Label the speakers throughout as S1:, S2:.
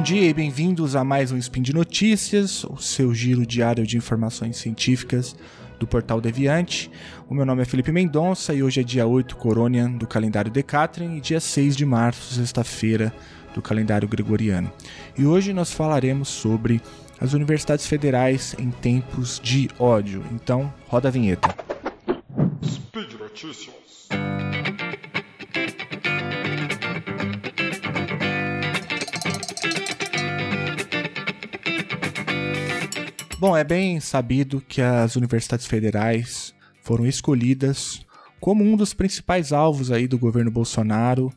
S1: Bom dia e bem-vindos a mais um Spin de Notícias, o seu giro diário de informações científicas do portal Deviante. O meu nome é Felipe Mendonça e hoje é dia 8 Coronian do calendário Decatrin e dia 6 de março, sexta-feira, do calendário gregoriano. E hoje nós falaremos sobre as universidades federais em tempos de ódio. Então, roda a vinheta. Speed Notícias. Bom, é bem sabido que as universidades federais foram escolhidas como um dos principais alvos aí do governo Bolsonaro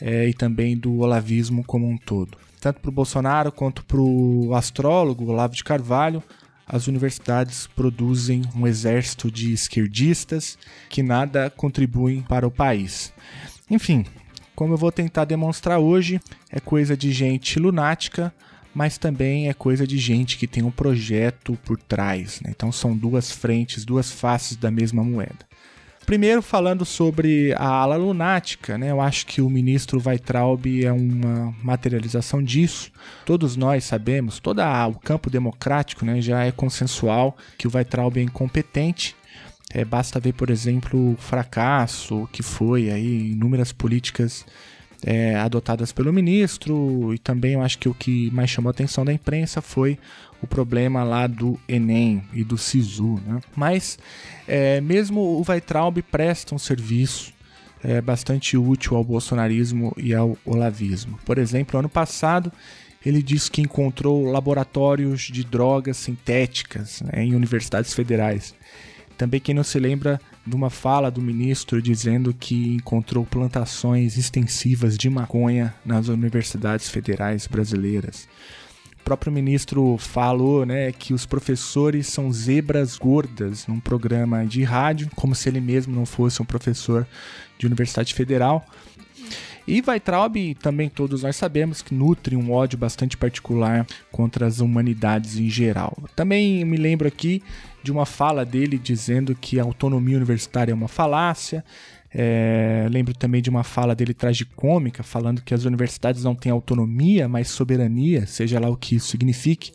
S1: é, e também do olavismo como um todo. Tanto para o Bolsonaro quanto para o astrólogo Olavo de Carvalho, as universidades produzem um exército de esquerdistas que nada contribuem para o país. Enfim, como eu vou tentar demonstrar hoje, é coisa de gente lunática mas também é coisa de gente que tem um projeto por trás. Né? Então são duas frentes, duas faces da mesma moeda. Primeiro, falando sobre a ala lunática, né? eu acho que o ministro Weitraub é uma materialização disso. Todos nós sabemos, todo o campo democrático né, já é consensual que o Weitraub é incompetente. É, basta ver, por exemplo, o fracasso que foi aí inúmeras políticas é, adotadas pelo ministro, e também eu acho que o que mais chamou a atenção da imprensa foi o problema lá do Enem e do SISU. Né? Mas é, mesmo o Weitraub presta um serviço é, bastante útil ao bolsonarismo e ao olavismo. Por exemplo, ano passado ele disse que encontrou laboratórios de drogas sintéticas né, em universidades federais. Também quem não se lembra de uma fala do ministro dizendo que encontrou plantações extensivas de maconha nas universidades federais brasileiras. O próprio ministro falou né, que os professores são zebras gordas num programa de rádio, como se ele mesmo não fosse um professor de universidade federal. E Weitraub, também todos nós sabemos, que nutre um ódio bastante particular contra as humanidades em geral. Também me lembro aqui de uma fala dele dizendo que a autonomia universitária é uma falácia. É, lembro também de uma fala dele tragicômica, falando que as universidades não têm autonomia, mas soberania, seja lá o que isso signifique.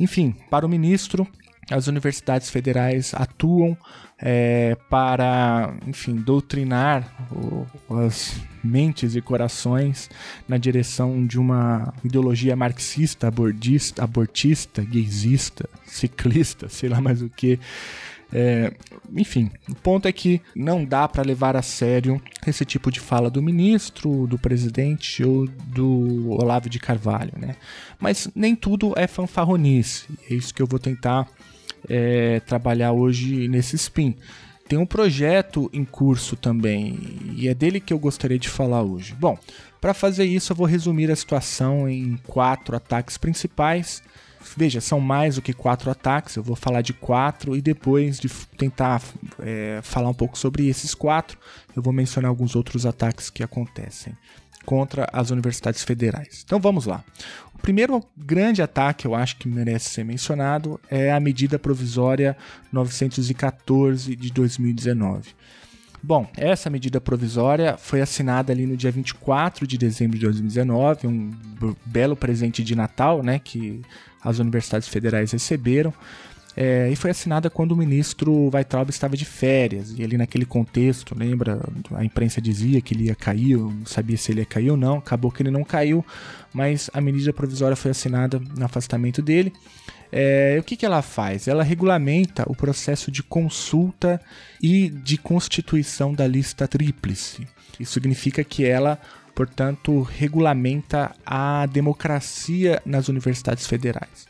S1: Enfim, para o ministro, as universidades federais atuam é, para, enfim, doutrinar o, as mentes e corações na direção de uma ideologia marxista, abortista, abortista gaysista, ciclista, sei lá mais o que. É, enfim, o ponto é que não dá para levar a sério esse tipo de fala do ministro, do presidente ou do Olavo de Carvalho, né? Mas nem tudo é fanfarronice. É isso que eu vou tentar é, trabalhar hoje nesse spin. Tem um projeto em curso também e é dele que eu gostaria de falar hoje. Bom, para fazer isso eu vou resumir a situação em quatro ataques principais. Veja, são mais do que quatro ataques, eu vou falar de quatro e depois de tentar é, falar um pouco sobre esses quatro, eu vou mencionar alguns outros ataques que acontecem contra as universidades federais. Então vamos lá. O primeiro grande ataque, eu acho que merece ser mencionado, é a medida provisória 914 de 2019. Bom, essa medida provisória foi assinada ali no dia 24 de dezembro de 2019, um belo presente de Natal, né, que as universidades federais receberam. É, e foi assinada quando o ministro Weitraub estava de férias. E ali naquele contexto, lembra? A imprensa dizia que ele ia cair, não sabia se ele ia cair ou não. Acabou que ele não caiu, mas a medida provisória foi assinada no afastamento dele. É, o que, que ela faz? Ela regulamenta o processo de consulta e de constituição da lista tríplice. Isso significa que ela portanto, regulamenta a democracia nas universidades federais.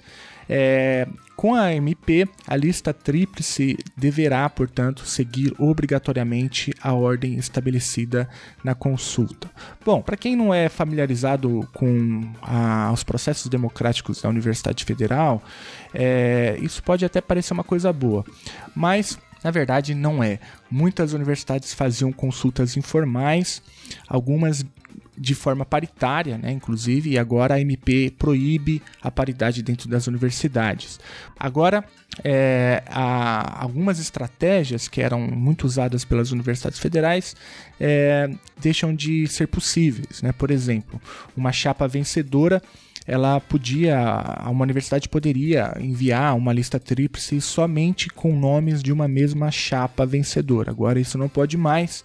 S1: É, com a MP, a lista tríplice deverá, portanto, seguir obrigatoriamente a ordem estabelecida na consulta. Bom, para quem não é familiarizado com a, os processos democráticos da Universidade Federal, é, isso pode até parecer uma coisa boa, mas na verdade, não é. Muitas universidades faziam consultas informais, algumas de forma paritária, né, inclusive, e agora a MP proíbe a paridade dentro das universidades. Agora, é, algumas estratégias que eram muito usadas pelas universidades federais é, deixam de ser possíveis. Né? Por exemplo, uma chapa vencedora ela podia, uma universidade poderia enviar uma lista tríplice somente com nomes de uma mesma chapa vencedora. Agora isso não pode mais.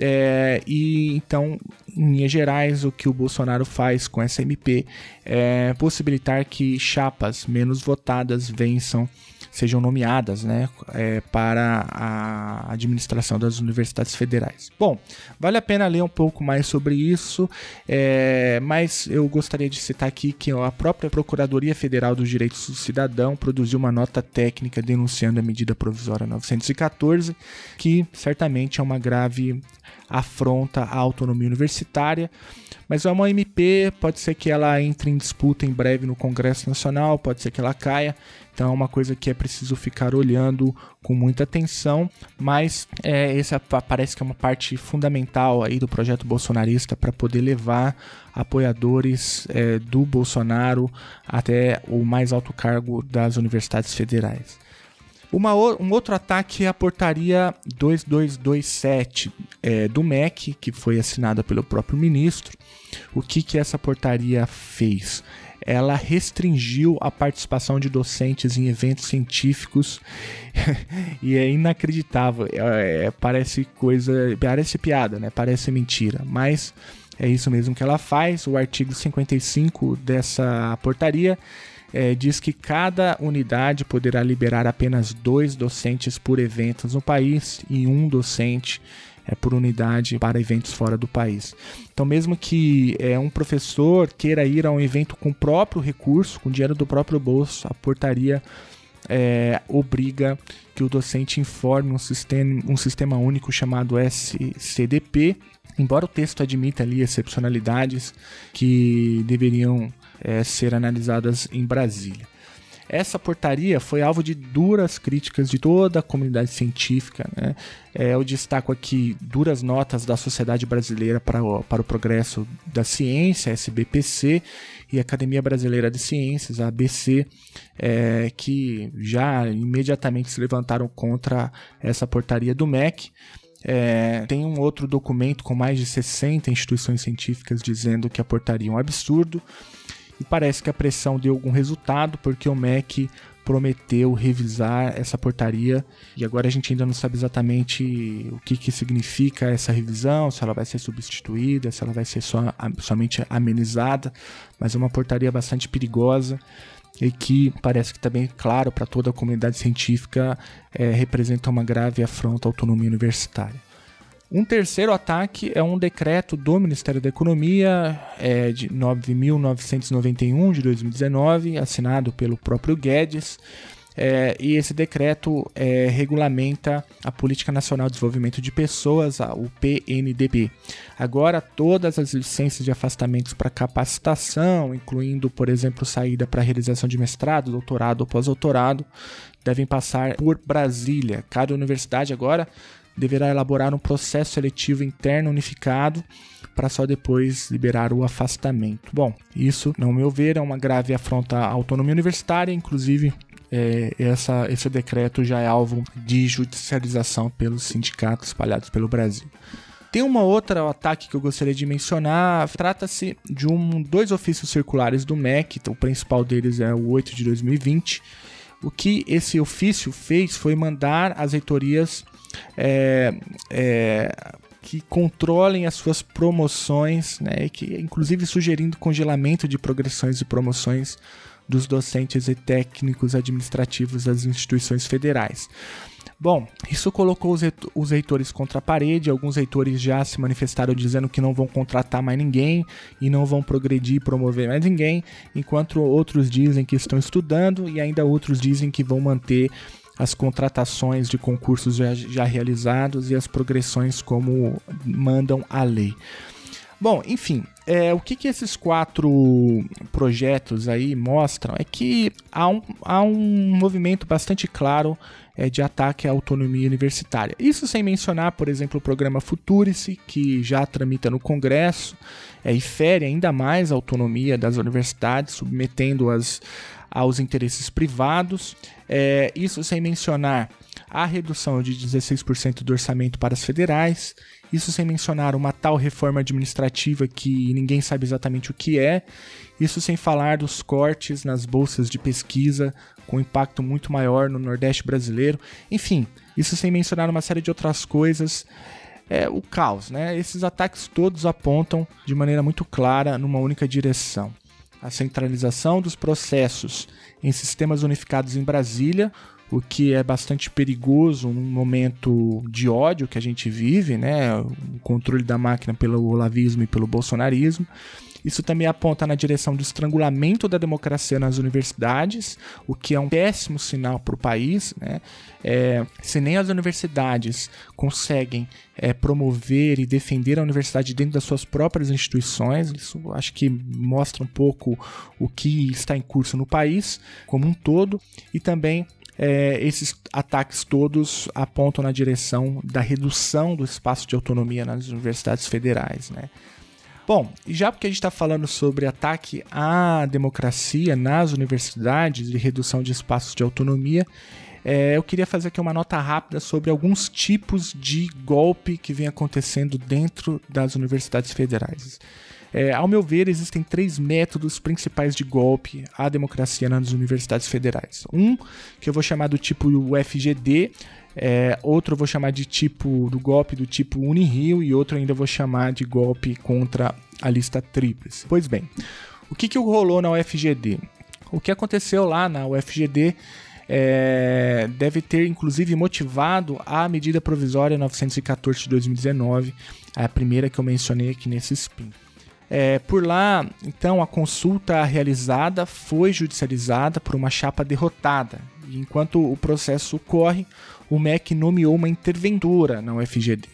S1: É, e então, em linhas gerais, o que o Bolsonaro faz com essa MP é possibilitar que chapas menos votadas vençam sejam nomeadas né, é, para a administração das universidades federais. Bom, vale a pena ler um pouco mais sobre isso, é, mas eu gostaria de citar aqui que a própria Procuradoria Federal dos Direitos do Cidadão produziu uma nota técnica denunciando a medida provisória 914, que certamente é uma grave afronta à autonomia universitária. Mas é uma MP, pode ser que ela entre em disputa em breve no Congresso Nacional, pode ser que ela caia. Então é uma coisa que é preciso ficar olhando com muita atenção, mas é, essa parece que é uma parte fundamental aí do projeto bolsonarista para poder levar apoiadores é, do Bolsonaro até o mais alto cargo das universidades federais. Uma, um outro ataque é a portaria 2227 é, do MEC, que foi assinada pelo próprio ministro. O que, que essa portaria fez? ela restringiu a participação de docentes em eventos científicos e é inacreditável. É, é, parece coisa, parece piada, né? Parece mentira, mas é isso mesmo que ela faz. O artigo 55 dessa portaria é, diz que cada unidade poderá liberar apenas dois docentes por eventos no país e um docente é, por unidade para eventos fora do país. Então, mesmo que é, um professor queira ir a um evento com o próprio recurso, com dinheiro do próprio bolso, a portaria é, obriga que o docente informe um sistema, um sistema único chamado SCDP, embora o texto admita ali excepcionalidades que deveriam é, ser analisadas em Brasília. Essa portaria foi alvo de duras críticas de toda a comunidade científica. Né? É, eu destaco aqui duras notas da Sociedade Brasileira para o, para o Progresso da Ciência, SBPC, e Academia Brasileira de Ciências, ABC, é, que já imediatamente se levantaram contra essa portaria do MEC. É, tem um outro documento com mais de 60 instituições científicas dizendo que a portaria é um absurdo. E parece que a pressão deu algum resultado, porque o MEC prometeu revisar essa portaria e agora a gente ainda não sabe exatamente o que, que significa essa revisão, se ela vai ser substituída, se ela vai ser só, somente amenizada, mas é uma portaria bastante perigosa e que parece que bem claro para toda a comunidade científica é, representa uma grave afronta à autonomia universitária. Um terceiro ataque é um decreto do Ministério da Economia é, de 9.991 de 2019, assinado pelo próprio Guedes. É, e esse decreto é, regulamenta a Política Nacional de Desenvolvimento de Pessoas, o PNDB. Agora, todas as licenças de afastamentos para capacitação, incluindo, por exemplo, saída para realização de mestrado, doutorado ou pós-doutorado, devem passar por Brasília. Cada universidade agora deverá elaborar um processo seletivo interno unificado para só depois liberar o afastamento. Bom, isso, no meu ver, é uma grave afronta à autonomia universitária, inclusive é, essa, esse decreto já é alvo de judicialização pelos sindicatos espalhados pelo Brasil. Tem uma outra ataque que eu gostaria de mencionar. Trata-se de um, dois ofícios circulares do MEC, o principal deles é o 8 de 2020. O que esse ofício fez foi mandar as reitorias é, é, que controlem as suas promoções, né, que inclusive sugerindo congelamento de progressões e promoções dos docentes e técnicos administrativos das instituições federais. Bom, isso colocou os reitores contra a parede. Alguns reitores já se manifestaram dizendo que não vão contratar mais ninguém e não vão progredir e promover mais ninguém, enquanto outros dizem que estão estudando e ainda outros dizem que vão manter as contratações de concursos já, já realizados e as progressões como mandam a lei. Bom, enfim, é, o que, que esses quatro projetos aí mostram é que há um, há um movimento bastante claro é, de ataque à autonomia universitária. Isso sem mencionar, por exemplo, o programa Futurice, que já tramita no Congresso é, e fere ainda mais a autonomia das universidades, submetendo-as aos interesses privados. É, isso sem mencionar a redução de 16% do orçamento para as federais Isso sem mencionar uma tal reforma administrativa que ninguém sabe exatamente o que é. Isso sem falar dos cortes nas bolsas de pesquisa, com impacto muito maior no Nordeste brasileiro. Enfim, isso sem mencionar uma série de outras coisas. É o caos, né? Esses ataques todos apontam de maneira muito clara numa única direção: a centralização dos processos em sistemas unificados em Brasília, o que é bastante perigoso num momento de ódio que a gente vive, né? O controle da máquina pelo olavismo e pelo bolsonarismo. Isso também aponta na direção do estrangulamento da democracia nas universidades, o que é um péssimo sinal para o país. Né? É, se nem as universidades conseguem é, promover e defender a universidade dentro das suas próprias instituições, isso acho que mostra um pouco o que está em curso no país como um todo, e também é, esses ataques todos apontam na direção da redução do espaço de autonomia nas universidades federais. Né? Bom, e já porque a gente está falando sobre ataque à democracia nas universidades e redução de espaços de autonomia, é, eu queria fazer aqui uma nota rápida sobre alguns tipos de golpe que vem acontecendo dentro das universidades federais. É, ao meu ver, existem três métodos principais de golpe à democracia nas universidades federais. Um, que eu vou chamar do tipo UFGD, é, outro eu vou chamar de tipo do golpe do tipo Unirio e outro ainda vou chamar de golpe contra a lista tríplice. Pois bem, o que, que rolou na UFGD? O que aconteceu lá na UFGD é, deve ter inclusive motivado a medida provisória 914 de 2019, a primeira que eu mencionei aqui nesse spin. É, por lá, então, a consulta realizada foi judicializada por uma chapa derrotada. E enquanto o processo ocorre, o MEC nomeou uma interventora na UFGD.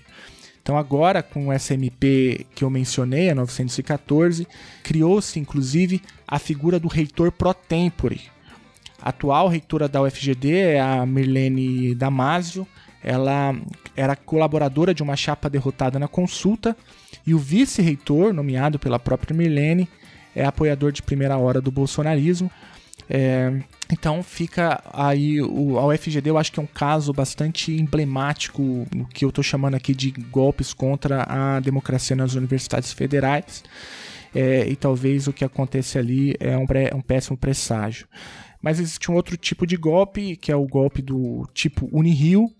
S1: Então, agora, com o SMP que eu mencionei, a 914, criou-se inclusive a figura do reitor pro tempore. Atual reitora da UFGD é a Mirlene Damasio. Ela era colaboradora de uma chapa derrotada na consulta e o vice-reitor, nomeado pela própria Milene, é apoiador de primeira hora do bolsonarismo. É, então fica aí o, a UFGD, eu acho que é um caso bastante emblemático, o que eu estou chamando aqui de golpes contra a democracia nas universidades federais. É, e talvez o que acontece ali é um, pré, um péssimo presságio. Mas existe um outro tipo de golpe, que é o golpe do tipo Unirio.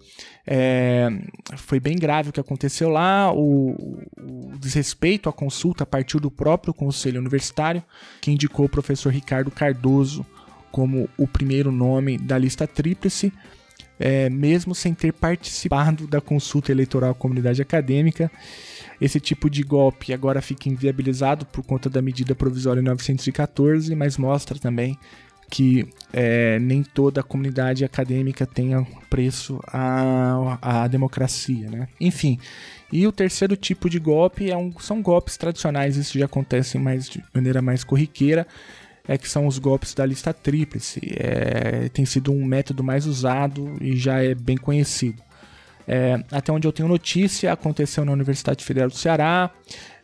S1: É, foi bem grave o que aconteceu lá. O, o, desrespeito à consulta partiu do próprio conselho universitário, que indicou o professor Ricardo Cardoso como o primeiro nome da lista tríplice, é, mesmo sem ter participado da consulta eleitoral à comunidade acadêmica. Esse tipo de golpe agora fica inviabilizado por conta da medida provisória 914, mas mostra também que é, nem toda a comunidade acadêmica tenha preço à, à democracia, né? Enfim, e o terceiro tipo de golpe é um, são golpes tradicionais, isso já acontece mais, de maneira mais corriqueira, é que são os golpes da lista tríplice. É, tem sido um método mais usado e já é bem conhecido. É, até onde eu tenho notícia, aconteceu na Universidade Federal do Ceará,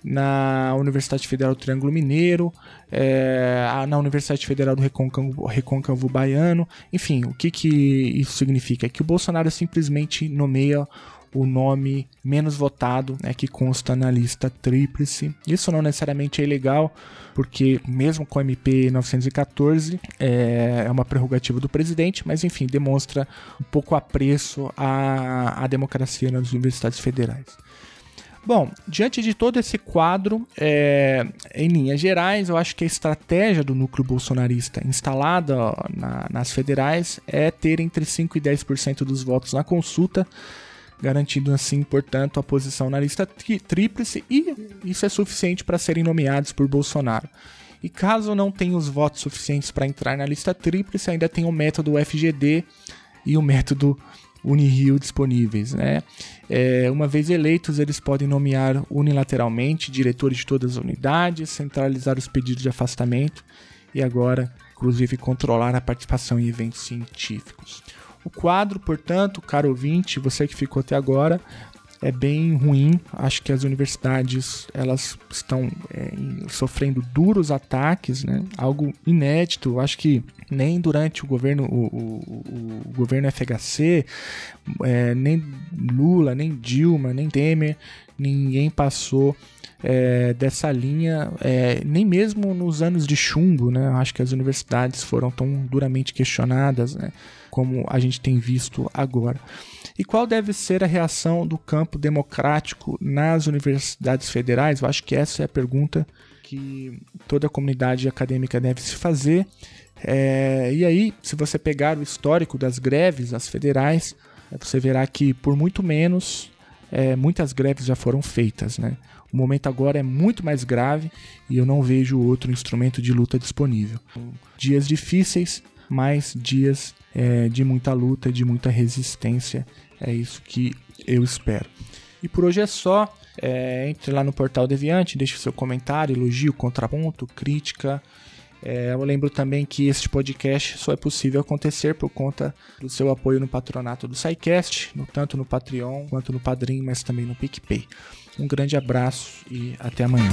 S1: na Universidade Federal do Triângulo Mineiro, é, na Universidade Federal do Recôncavo, Recôncavo Baiano. Enfim, o que, que isso significa? É que o Bolsonaro simplesmente nomeia o nome menos votado, né, que consta na lista tríplice. Isso não necessariamente é ilegal, porque mesmo com o MP 914 é, é uma prerrogativa do presidente, mas enfim, demonstra um pouco apreço à, à democracia nas universidades federais. Bom, diante de todo esse quadro, é, em linhas gerais, eu acho que a estratégia do núcleo bolsonarista instalada na, nas federais é ter entre 5% e 10% dos votos na consulta, garantindo assim, portanto, a posição na lista tríplice, e isso é suficiente para serem nomeados por Bolsonaro. E caso não tenha os votos suficientes para entrar na lista tríplice, ainda tem o método FGD e o método Unirio disponíveis. Né? É, uma vez eleitos, eles podem nomear unilateralmente diretores de todas as unidades, centralizar os pedidos de afastamento e agora, inclusive, controlar a participação em eventos científicos. O quadro, portanto, caro ouvinte, você que ficou até agora, é bem ruim. Acho que as universidades elas estão é, sofrendo duros ataques, né? Algo inédito. Acho que nem durante o governo o, o, o governo FHC, é, nem Lula, nem Dilma, nem Temer, ninguém passou é, dessa linha, é, nem mesmo nos anos de chumbo, né? Acho que as universidades foram tão duramente questionadas, né? Como a gente tem visto agora. E qual deve ser a reação do campo democrático nas universidades federais? Eu acho que essa é a pergunta que toda a comunidade acadêmica deve se fazer. É, e aí, se você pegar o histórico das greves, as federais, você verá que por muito menos é, muitas greves já foram feitas. Né? O momento agora é muito mais grave e eu não vejo outro instrumento de luta disponível. Dias difíceis, mas dias é, de muita luta, de muita resistência. É isso que eu espero. E por hoje é só. É, entre lá no portal Deviante, deixe seu comentário, elogio, contraponto, crítica. É, eu lembro também que este podcast só é possível acontecer por conta do seu apoio no patronato do SciCast, no, tanto no Patreon quanto no Padrim, mas também no PicPay. Um grande abraço e até amanhã.